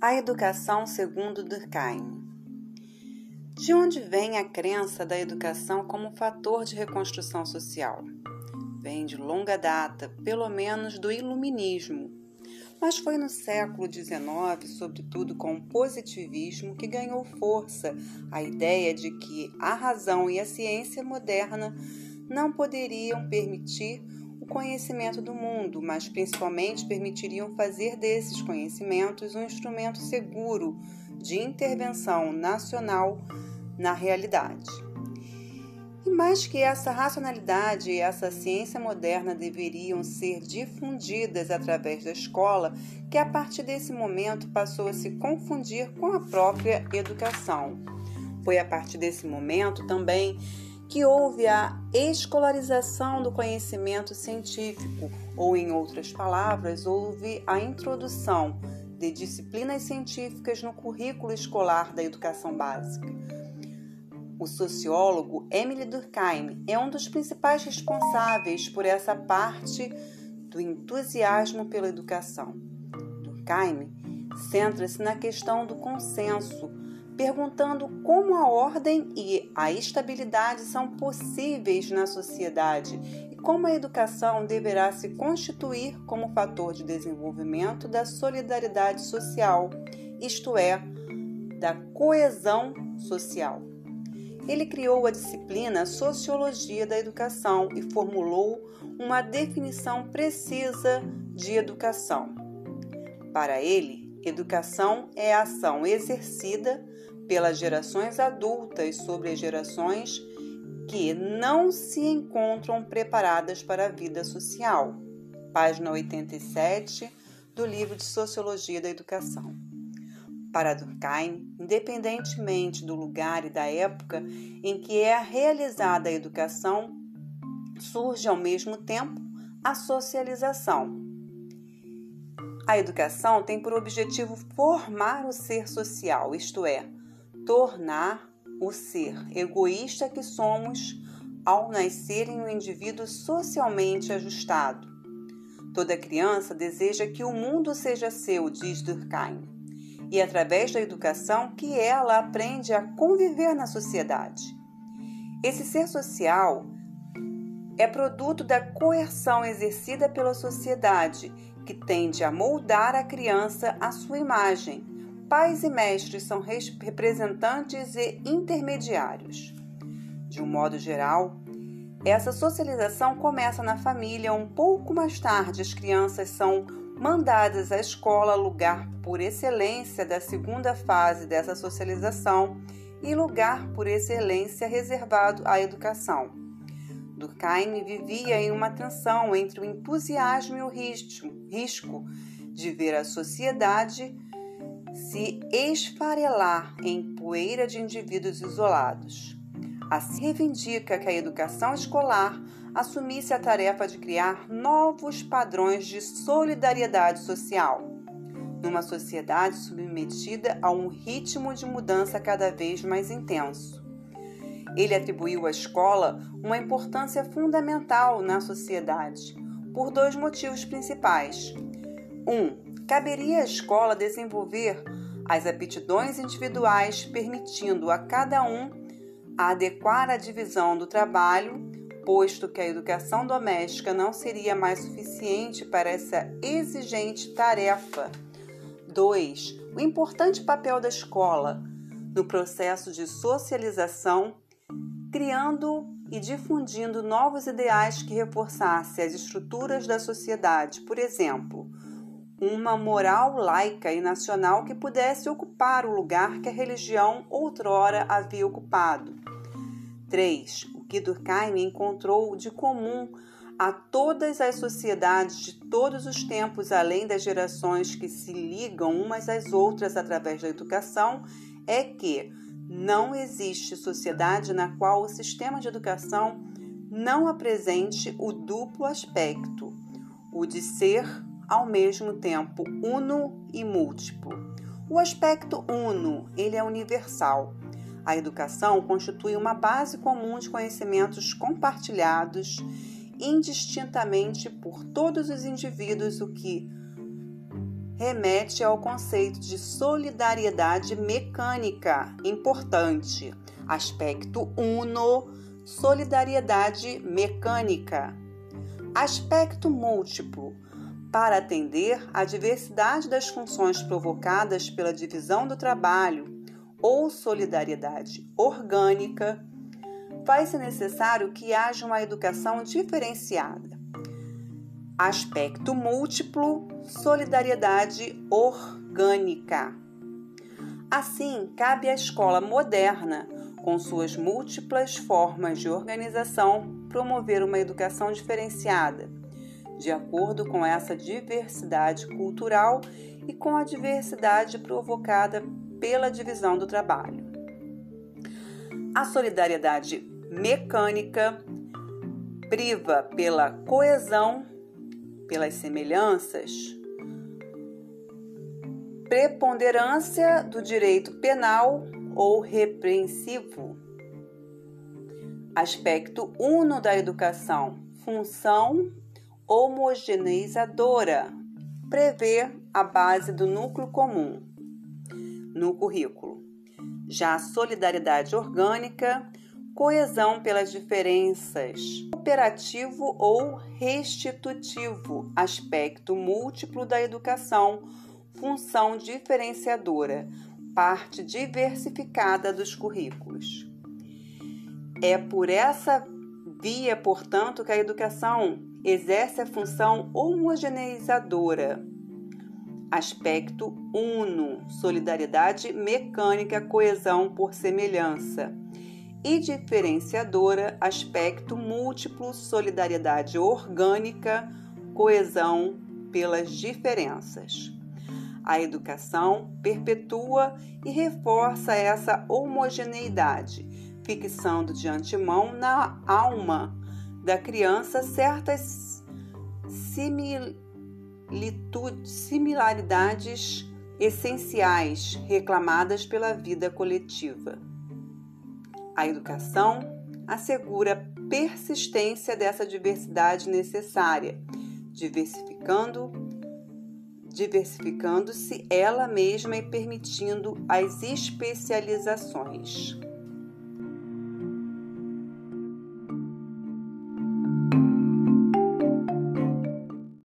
A educação segundo Durkheim. De onde vem a crença da educação como fator de reconstrução social? Vem de longa data, pelo menos do iluminismo, mas foi no século XIX, sobretudo com o positivismo, que ganhou força a ideia de que a razão e a ciência moderna não poderiam permitir conhecimento do mundo, mas principalmente permitiriam fazer desses conhecimentos um instrumento seguro de intervenção nacional na realidade. E mais que essa racionalidade e essa ciência moderna deveriam ser difundidas através da escola, que a partir desse momento passou a se confundir com a própria educação. Foi a partir desse momento também que houve a escolarização do conhecimento científico, ou, em outras palavras, houve a introdução de disciplinas científicas no currículo escolar da educação básica. O sociólogo Emily Durkheim é um dos principais responsáveis por essa parte do entusiasmo pela educação. Durkheim centra-se na questão do consenso perguntando como a ordem e a estabilidade são possíveis na sociedade e como a educação deverá se constituir como fator de desenvolvimento da solidariedade social, isto é, da coesão social. Ele criou a disciplina Sociologia da Educação e formulou uma definição precisa de educação. Para ele, educação é a ação exercida pelas gerações adultas sobre as gerações que não se encontram preparadas para a vida social. Página 87 do livro de Sociologia da Educação. Para Durkheim, independentemente do lugar e da época em que é realizada a educação, surge ao mesmo tempo a socialização. A educação tem por objetivo formar o ser social, isto é, tornar o ser egoísta que somos ao nascer em um indivíduo socialmente ajustado. Toda criança deseja que o mundo seja seu, diz Durkheim, e é através da educação que ela aprende a conviver na sociedade. Esse ser social é produto da coerção exercida pela sociedade, que tende a moldar a criança à sua imagem pais e mestres são representantes e intermediários. De um modo geral, essa socialização começa na família. Um pouco mais tarde, as crianças são mandadas à escola, lugar por excelência da segunda fase dessa socialização e lugar por excelência reservado à educação. Durkheim vivia em uma tensão entre o entusiasmo e o risco de ver a sociedade se esfarelar em poeira de indivíduos isolados. Assim reivindica que a educação escolar assumisse a tarefa de criar novos padrões de solidariedade social, numa sociedade submetida a um ritmo de mudança cada vez mais intenso. Ele atribuiu à escola uma importância fundamental na sociedade, por dois motivos principais. Um, caberia à escola desenvolver as aptidões individuais, permitindo a cada um adequar a divisão do trabalho, posto que a educação doméstica não seria mais suficiente para essa exigente tarefa. 2. O importante papel da escola no processo de socialização, criando e difundindo novos ideais que reforçassem as estruturas da sociedade, por exemplo, uma moral laica e nacional que pudesse ocupar o lugar que a religião outrora havia ocupado. 3. O que Durkheim encontrou de comum a todas as sociedades de todos os tempos, além das gerações que se ligam umas às outras através da educação, é que não existe sociedade na qual o sistema de educação não apresente o duplo aspecto, o de ser ao mesmo tempo uno e múltiplo. O aspecto uno, ele é universal. A educação constitui uma base comum de conhecimentos compartilhados indistintamente por todos os indivíduos, o que remete ao conceito de solidariedade mecânica, importante. Aspecto 1, solidariedade mecânica. Aspecto múltiplo, para atender à diversidade das funções provocadas pela divisão do trabalho ou solidariedade orgânica, faz-se necessário que haja uma educação diferenciada. Aspecto múltiplo, solidariedade orgânica. Assim, cabe à escola moderna, com suas múltiplas formas de organização, promover uma educação diferenciada de acordo com essa diversidade cultural e com a diversidade provocada pela divisão do trabalho. A solidariedade mecânica priva pela coesão, pelas semelhanças, preponderância do direito penal ou repreensivo. Aspecto 1 da educação: função homogeneizadora, prevê a base do núcleo comum no currículo. Já a solidariedade orgânica, coesão pelas diferenças, cooperativo ou restitutivo, aspecto múltiplo da educação, função diferenciadora, parte diversificada dos currículos. É por essa via, portanto, que a educação exerce a função homogeneizadora. Aspecto uno, solidariedade mecânica, coesão por semelhança. E diferenciadora, aspecto múltiplo, solidariedade orgânica, coesão pelas diferenças. A educação perpetua e reforça essa homogeneidade, fixando de antemão na alma da criança certas similaridades essenciais reclamadas pela vida coletiva. A educação assegura persistência dessa diversidade necessária, diversificando diversificando-se ela mesma e permitindo as especializações.